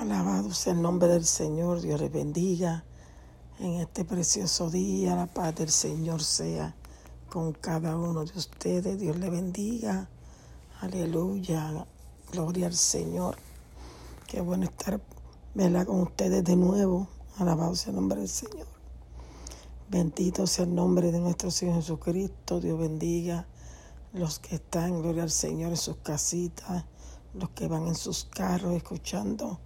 Alabado sea el nombre del Señor, Dios les bendiga. En este precioso día, la paz del Señor sea con cada uno de ustedes. Dios le bendiga. Aleluya. Gloria al Señor. Qué bueno estar ¿verdad? con ustedes de nuevo. Alabado sea el nombre del Señor. Bendito sea el nombre de nuestro Señor Jesucristo. Dios bendiga los que están, gloria al Señor, en sus casitas, los que van en sus carros escuchando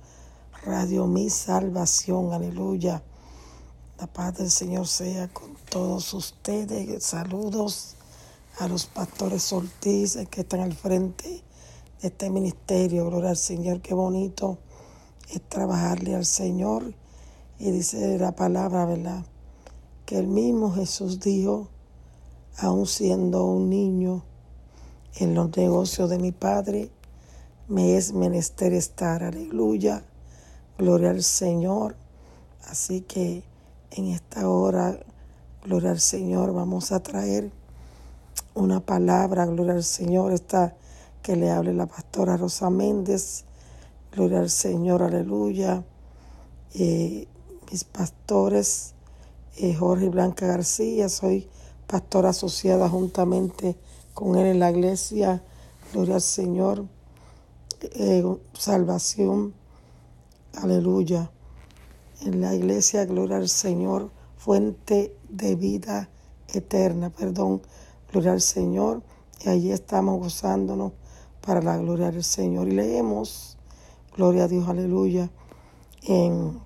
Radio Mi Salvación, aleluya. La paz del Señor sea con todos ustedes. Saludos a los pastores Ortiz que están al frente de este ministerio. Gloria al Señor, qué bonito es trabajarle al Señor. Y dice la palabra, ¿verdad? Que el mismo Jesús dijo, aun siendo un niño, en los negocios de mi Padre, me es menester estar, aleluya Gloria al Señor. Así que en esta hora, gloria al Señor, vamos a traer una palabra, gloria al Señor, esta que le hable la pastora Rosa Méndez. Gloria al Señor, aleluya. Eh, mis pastores, eh, Jorge y Blanca García, soy pastora asociada juntamente con él en la iglesia. Gloria al Señor. Eh, salvación Aleluya. En la iglesia, gloria al Señor, fuente de vida eterna, perdón, gloria al Señor. Y allí estamos gozándonos para la gloria del Señor. Y leemos, gloria a Dios, aleluya, en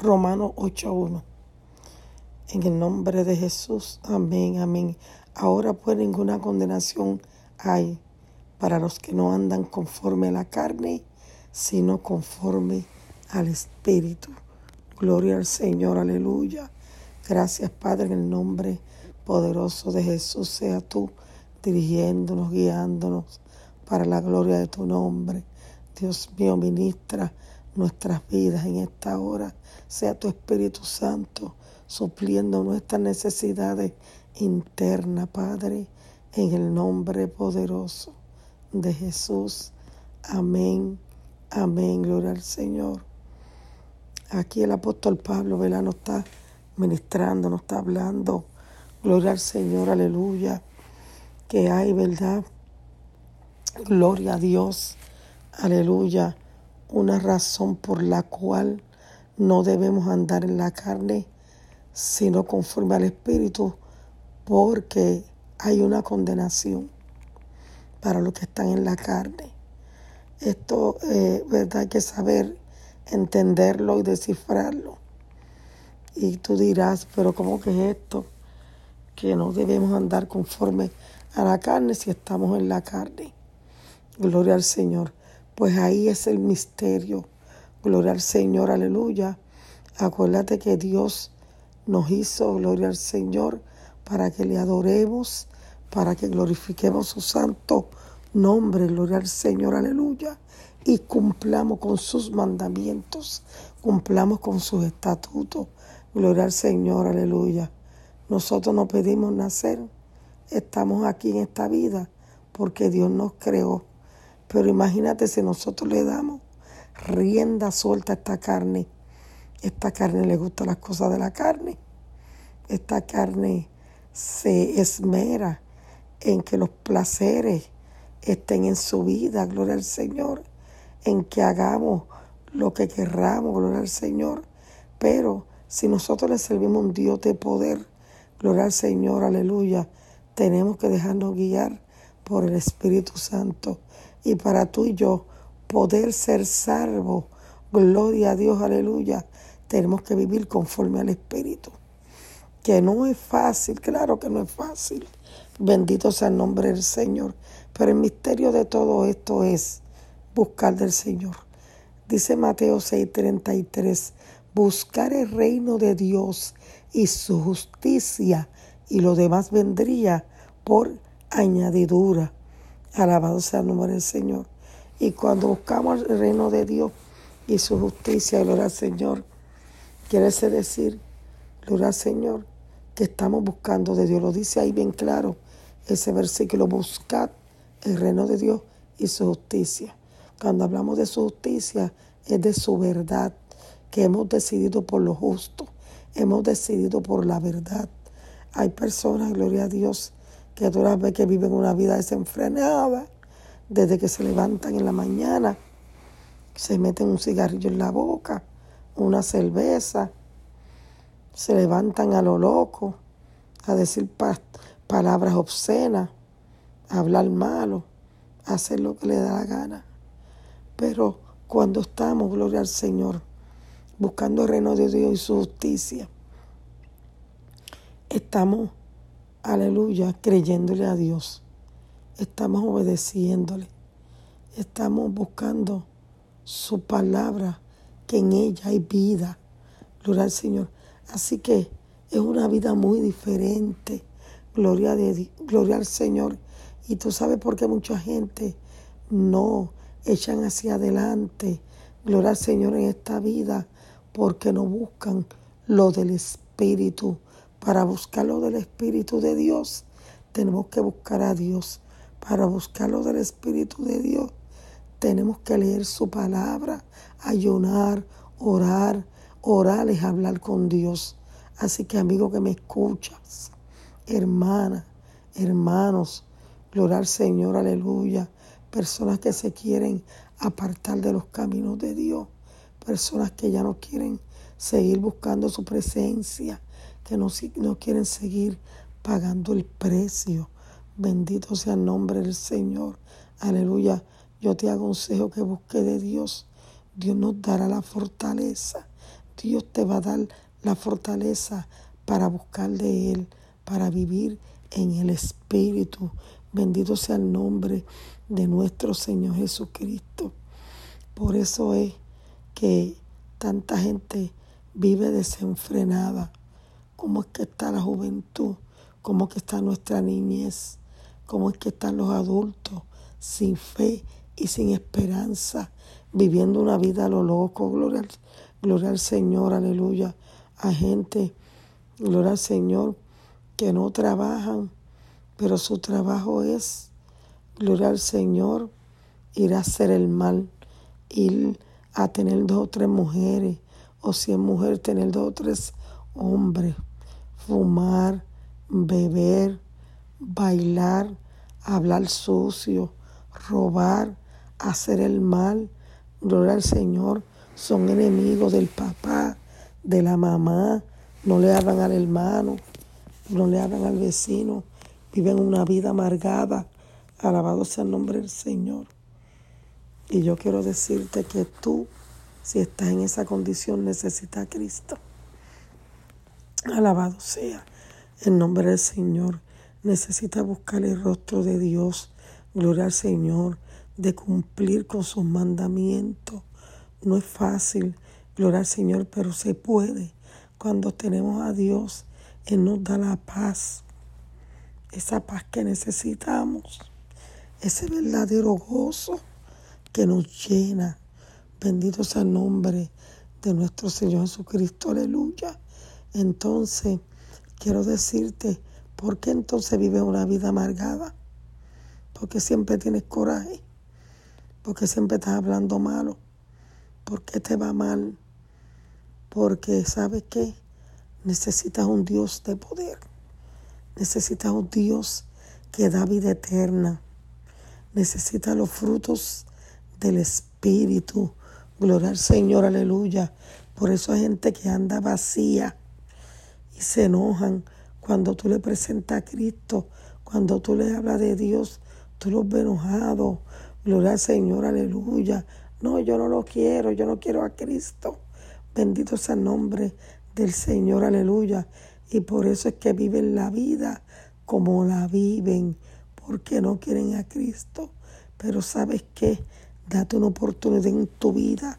Romanos 8.1. En el nombre de Jesús, amén, amén. Ahora pues ninguna condenación hay para los que no andan conforme a la carne, sino conforme al Espíritu. Gloria al Señor, aleluya. Gracias, Padre, en el nombre poderoso de Jesús, sea tú dirigiéndonos, guiándonos para la gloria de tu nombre. Dios mío, ministra nuestras vidas en esta hora. Sea tu Espíritu Santo supliendo nuestras necesidades internas, Padre, en el nombre poderoso de Jesús. Amén Amén, gloria al Señor. Aquí el apóstol Pablo, ¿verdad? Nos está ministrando, nos está hablando. Gloria al Señor, aleluya. Que hay, ¿verdad? Gloria a Dios, aleluya. Una razón por la cual no debemos andar en la carne, sino conforme al Espíritu, porque hay una condenación para los que están en la carne. Esto, eh, ¿verdad? Hay que saber entenderlo y descifrarlo. Y tú dirás, pero ¿cómo que es esto? Que no debemos andar conforme a la carne si estamos en la carne. Gloria al Señor. Pues ahí es el misterio. Gloria al Señor, aleluya. Acuérdate que Dios nos hizo, gloria al Señor, para que le adoremos, para que glorifiquemos su santo nombre, gloria al Señor, aleluya, y cumplamos con sus mandamientos, cumplamos con sus estatutos, gloria al Señor, aleluya. Nosotros no pedimos nacer, estamos aquí en esta vida porque Dios nos creó. Pero imagínate si nosotros le damos rienda suelta a esta carne. Esta carne le gusta las cosas de la carne. Esta carne se esmera en que los placeres estén en su vida, gloria al Señor, en que hagamos lo que querramos, gloria al Señor. Pero si nosotros le servimos un Dios de poder, gloria al Señor, aleluya, tenemos que dejarnos guiar por el Espíritu Santo. Y para tú y yo poder ser salvos, gloria a Dios, aleluya, tenemos que vivir conforme al Espíritu. Que no es fácil, claro que no es fácil. Bendito sea el nombre del Señor. Pero el misterio de todo esto es buscar del Señor. Dice Mateo 6:33, buscar el reino de Dios y su justicia y lo demás vendría por añadidura. Alabado sea el nombre del Señor. Y cuando buscamos el reino de Dios y su justicia, gloria al Señor, quiere decir, gloria al Señor, que estamos buscando de Dios. Lo dice ahí bien claro ese versículo, buscad el reino de Dios y su justicia. Cuando hablamos de su justicia, es de su verdad, que hemos decidido por lo justo, hemos decidido por la verdad. Hay personas, gloria a Dios, que tú las ves que viven una vida desenfrenada, desde que se levantan en la mañana, se meten un cigarrillo en la boca, una cerveza, se levantan a lo loco, a decir palabras obscenas, hablar malo, hacer lo que le da la gana. Pero cuando estamos, gloria al Señor, buscando el reino de Dios y su justicia, estamos, aleluya, creyéndole a Dios, estamos obedeciéndole, estamos buscando su palabra, que en ella hay vida, gloria al Señor. Así que es una vida muy diferente, gloria, de, gloria al Señor. Y tú sabes por qué mucha gente no echan hacia adelante, gloria al Señor en esta vida, porque no buscan lo del Espíritu. Para buscar lo del Espíritu de Dios, tenemos que buscar a Dios. Para buscar lo del Espíritu de Dios, tenemos que leer su palabra, ayunar, orar. Orar es hablar con Dios. Así que amigo que me escuchas, hermana, hermanos, gloria al Señor, aleluya personas que se quieren apartar de los caminos de Dios, personas que ya no quieren seguir buscando su presencia, que no, no quieren seguir pagando el precio. Bendito sea el nombre del Señor. Aleluya. Yo te aconsejo que busques de Dios. Dios nos dará la fortaleza. Dios te va a dar la fortaleza para buscar de Él, para vivir en el Espíritu. Bendito sea el nombre de nuestro Señor Jesucristo. Por eso es que tanta gente vive desenfrenada. ¿Cómo es que está la juventud? ¿Cómo es que está nuestra niñez? ¿Cómo es que están los adultos sin fe y sin esperanza, viviendo una vida a lo loco? Gloria gloria al Señor, aleluya. A gente, gloria al Señor, que no trabajan, pero su trabajo es gloria al Señor, ir a hacer el mal, ir a tener dos o tres mujeres, o si es mujer, tener dos o tres hombres, fumar, beber, bailar, hablar sucio, robar, hacer el mal. Gloria al Señor, son enemigos del papá, de la mamá, no le hablan al hermano, no le hablan al vecino, viven una vida amargada, Alabado sea el nombre del Señor. Y yo quiero decirte que tú, si estás en esa condición, necesitas a Cristo. Alabado sea el nombre del Señor. Necesitas buscar el rostro de Dios. Gloria al Señor. De cumplir con sus mandamientos. No es fácil, gloria al Señor, pero se puede. Cuando tenemos a Dios, Él nos da la paz. Esa paz que necesitamos ese verdadero gozo que nos llena. Bendito sea el nombre de nuestro Señor Jesucristo, aleluya. Entonces, quiero decirte, ¿por qué entonces vives una vida amargada? Porque siempre tienes coraje, porque siempre estás hablando malo, porque te va mal, porque sabes qué, necesitas un Dios de poder, necesitas un Dios que da vida eterna, necesita los frutos del Espíritu. Gloria al Señor, aleluya. Por eso hay gente que anda vacía y se enojan cuando tú le presentas a Cristo, cuando tú le hablas de Dios, tú los ves enojados. Gloria al Señor, aleluya. No, yo no lo quiero, yo no quiero a Cristo. Bendito sea el nombre del Señor, aleluya. Y por eso es que viven la vida como la viven porque no quieren a Cristo. Pero sabes qué, date una oportunidad en tu vida.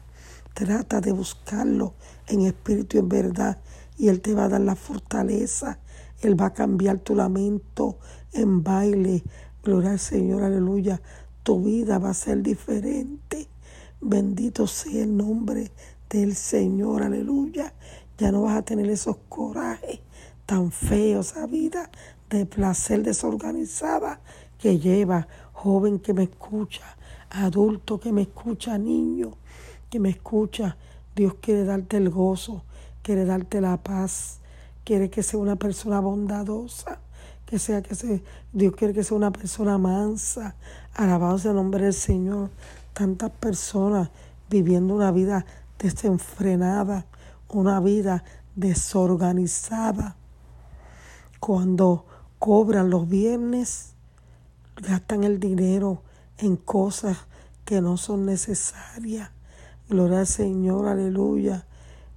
Trata de buscarlo en espíritu y en verdad. Y Él te va a dar la fortaleza. Él va a cambiar tu lamento en baile. Gloria al Señor, aleluya. Tu vida va a ser diferente. Bendito sea el nombre del Señor, aleluya. Ya no vas a tener esos corajes tan feos, esa vida de placer desorganizada que lleva, joven que me escucha, adulto que me escucha, niño que me escucha. Dios quiere darte el gozo, quiere darte la paz, quiere que sea una persona bondadosa, que sea que sea, Dios quiere que sea una persona mansa. Alabado sea el nombre del Señor. Tantas personas viviendo una vida desenfrenada, una vida desorganizada. Cuando cobran los viernes, gastan el dinero en cosas que no son necesarias. Gloria al Señor, aleluya.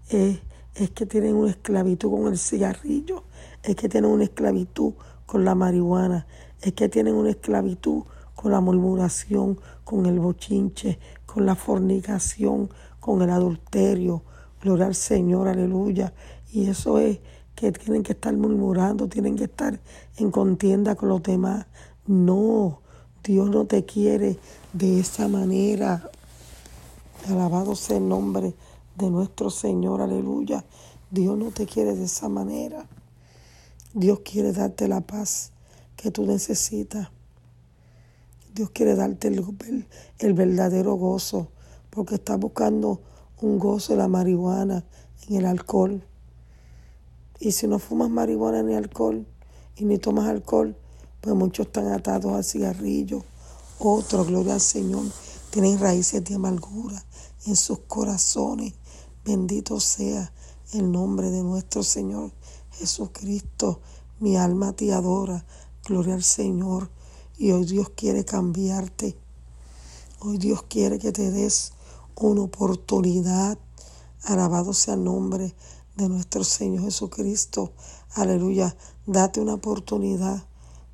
Es, es que tienen una esclavitud con el cigarrillo, es que tienen una esclavitud con la marihuana, es que tienen una esclavitud con la murmuración, con el bochinche, con la fornicación, con el adulterio. Gloria al Señor, aleluya. Y eso es que tienen que estar murmurando, tienen que estar en contienda con los demás. No, Dios no te quiere de esa manera. Alabado sea el nombre de nuestro Señor, aleluya. Dios no te quiere de esa manera. Dios quiere darte la paz que tú necesitas. Dios quiere darte el, verdadero gozo, porque estás buscando un gozo en la marihuana, en el alcohol. Y si no fumas marihuana ni alcohol y ni tomas alcohol, pues muchos están atados al cigarrillo. Otros, gloria al Señor, tienen raíces de amargura en sus corazones. Bendito sea el nombre de nuestro Señor Jesucristo. Mi alma te adora. Gloria al Señor. Y hoy Dios quiere cambiarte. Hoy Dios quiere que te des una oportunidad. Alabado sea el nombre de nuestro Señor Jesucristo. Aleluya. Date una oportunidad.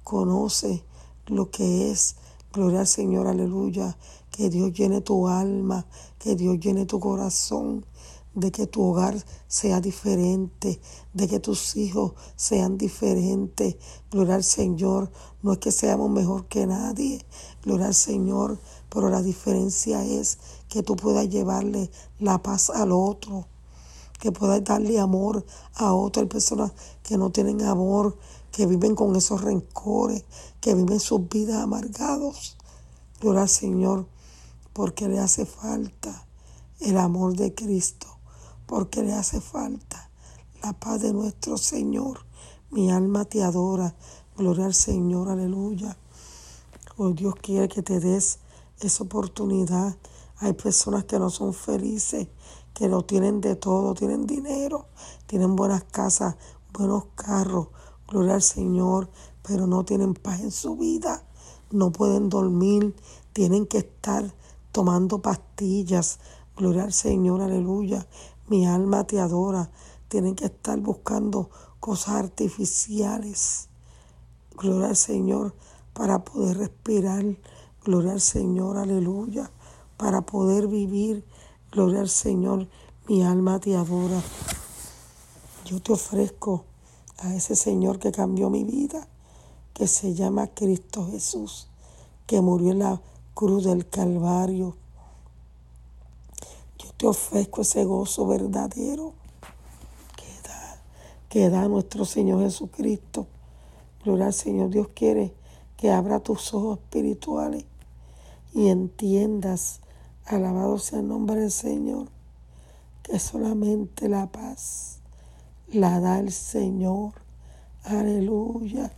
Conoce lo que es. Gloria al Señor. Aleluya. Que Dios llene tu alma. Que Dios llene tu corazón de que tu hogar sea diferente, de que tus hijos sean diferentes. Gloria al Señor, no es que seamos mejor que nadie, gloria al Señor, pero la diferencia es que tú puedas llevarle la paz al otro, que puedas darle amor a otras personas que no tienen amor, que viven con esos rencores, que viven sus vidas amargados. Gloria al Señor, porque le hace falta el amor de Cristo porque le hace falta la paz de nuestro Señor. Mi alma te adora. Gloria al Señor, aleluya. Hoy Dios quiere que te des esa oportunidad. Hay personas que no son felices, que no tienen de todo, tienen dinero, tienen buenas casas, buenos carros, gloria al Señor, pero no tienen paz en su vida, no pueden dormir, tienen que estar tomando pastillas, gloria al Señor, aleluya, mi alma te adora. Tienen que estar buscando cosas artificiales. Gloria al Señor para poder respirar. Gloria al Señor, aleluya. Para poder vivir. Gloria al Señor. Mi alma te adora. Yo te ofrezco a ese Señor que cambió mi vida, que se llama Cristo Jesús, que murió en la cruz del Calvario te ofrezco ese gozo verdadero que da, que da nuestro Señor Jesucristo. Gloria al Señor. Dios quiere que abra tus ojos espirituales y entiendas, alabado sea el nombre del Señor, que solamente la paz la da el Señor. Aleluya.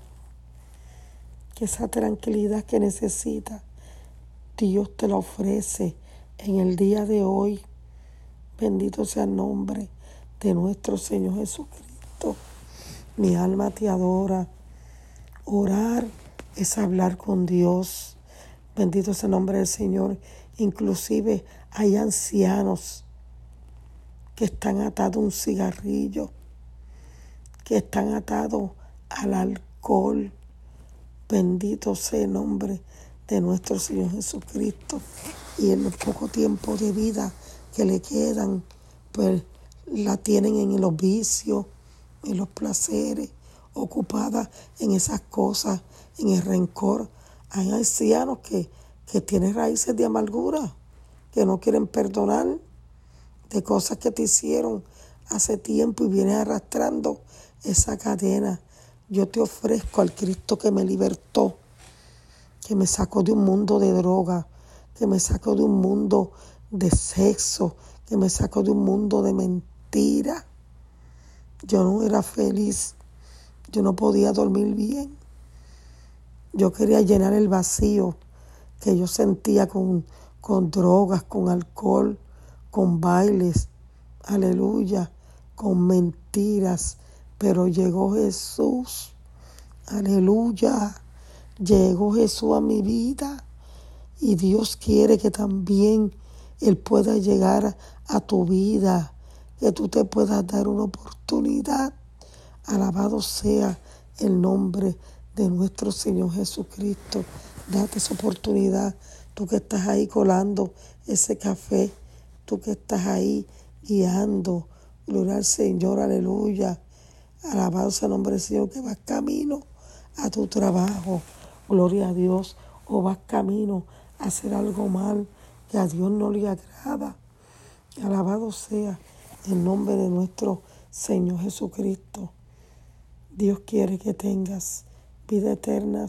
Que esa tranquilidad que necesita Dios te la ofrece en el día de hoy. Bendito sea el nombre de nuestro Señor Jesucristo. Mi alma te adora. Orar es hablar con Dios. Bendito sea el nombre del Señor. Inclusive hay ancianos que están atados a un cigarrillo, que están atados al alcohol. Bendito sea el nombre de nuestro Señor Jesucristo. Y en el poco tiempo de vida que le quedan, pues la tienen en los vicios, en los placeres, ocupada en esas cosas, en el rencor. Hay ancianos que, que tienen raíces de amargura, que no quieren perdonar de cosas que te hicieron hace tiempo y vienes arrastrando esa cadena. Yo te ofrezco al Cristo que me libertó, que me sacó de un mundo de droga, que me sacó de un mundo de sexo, que me sacó de un mundo de mentira. Yo no era feliz, yo no podía dormir bien. Yo quería llenar el vacío que yo sentía con, con drogas, con alcohol, con bailes, aleluya, con mentiras. Pero llegó Jesús, aleluya, llegó Jesús a mi vida y Dios quiere que también Él pueda llegar a tu vida, que tú te puedas dar una oportunidad. Alabado sea el nombre de nuestro Señor Jesucristo. Date esa oportunidad. Tú que estás ahí colando ese café, tú que estás ahí guiando. Gloria al Señor, aleluya. Alabado sea el nombre del Señor que vas camino a tu trabajo. Gloria a Dios. O vas camino hacer algo mal que a Dios no le agrada. Alabado sea el nombre de nuestro Señor Jesucristo. Dios quiere que tengas vida eterna,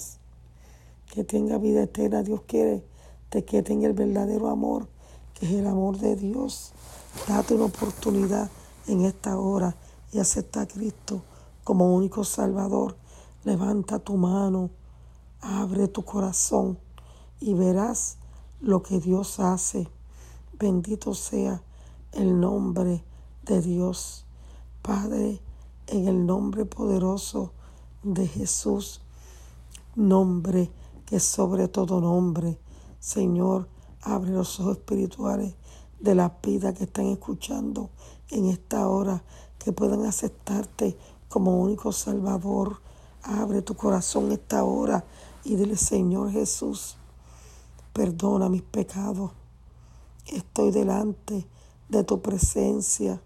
que tenga vida eterna. Dios quiere que tenga el verdadero amor, que es el amor de Dios. Date una oportunidad en esta hora y acepta a Cristo como único Salvador. Levanta tu mano, abre tu corazón y verás lo que Dios hace. Bendito sea el nombre de Dios. Padre, en el nombre poderoso de Jesús, nombre que sobre todo nombre. Señor, abre los ojos espirituales de la vida que están escuchando en esta hora, que puedan aceptarte como único Salvador. Abre tu corazón esta hora y dile, Señor Jesús, Perdona mis pecados. Estoy delante de tu presencia.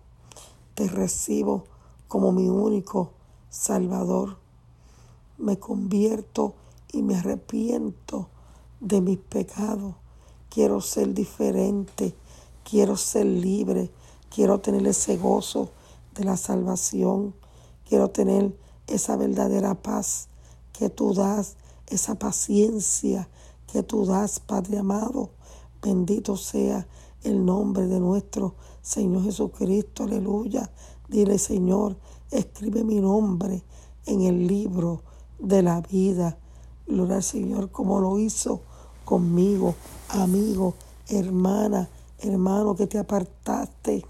Te recibo como mi único Salvador. Me convierto y me arrepiento de mis pecados. Quiero ser diferente. Quiero ser libre. Quiero tener ese gozo de la salvación. Quiero tener esa verdadera paz que tú das, esa paciencia que tú das, Padre amado. Bendito sea el nombre de nuestro Señor Jesucristo. Aleluya. Dile, Señor, escribe mi nombre en el libro de la vida. Gloria al Señor como lo hizo conmigo, amigo, hermana, hermano que te apartaste,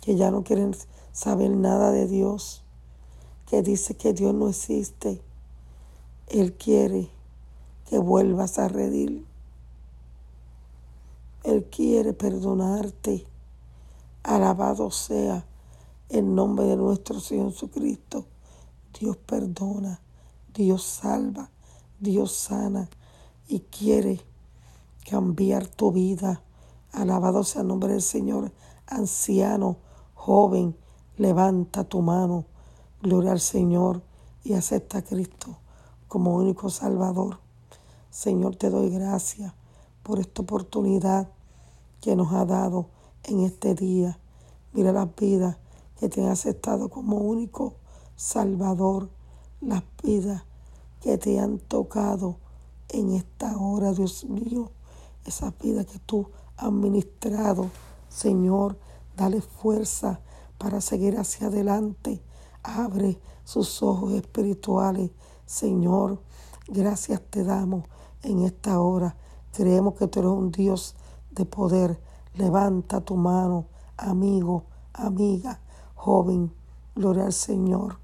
que ya no quieren saber nada de Dios, que dice que Dios no existe. Él quiere que vuelvas a redir. Él quiere perdonarte. Alabado sea el nombre de nuestro Señor Jesucristo. Dios perdona, Dios salva, Dios sana y quiere cambiar tu vida. Alabado sea el nombre del Señor. Anciano, joven, levanta tu mano. Gloria al Señor y acepta a Cristo como único Salvador. Señor, te doy gracias por esta oportunidad que nos ha dado en este día. Mira las vidas que te han aceptado como único Salvador, las vidas que te han tocado en esta hora, Dios mío, esas vidas que tú has ministrado. Señor, dale fuerza para seguir hacia adelante. Abre sus ojos espirituales. Señor, gracias te damos en esta hora. Creemos que tú eres un Dios de poder. Levanta tu mano, amigo, amiga, joven. Gloria al Señor.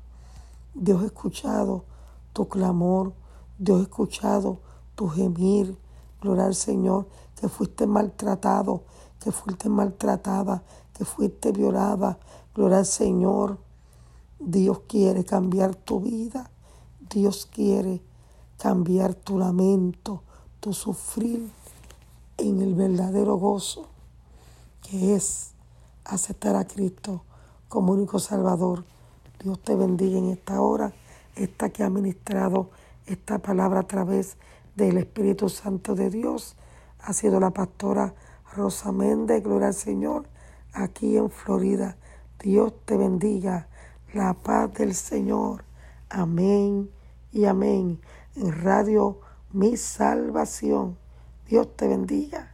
Dios ha escuchado tu clamor. Dios ha escuchado tu gemir. Gloria al Señor, que fuiste maltratado, que fuiste maltratada, que fuiste violada. Gloria al Señor. Dios quiere cambiar tu vida. Dios quiere cambiar tu lamento, tu sufrir en el verdadero gozo que es aceptar a Cristo como único Salvador. Dios te bendiga en esta hora, esta que ha ministrado esta palabra a través del Espíritu Santo de Dios. Ha sido la pastora Rosa Méndez, gloria al Señor, aquí en Florida. Dios te bendiga. La paz del Señor. Amén y amén en Radio Mi Salvación. Dios te bendiga.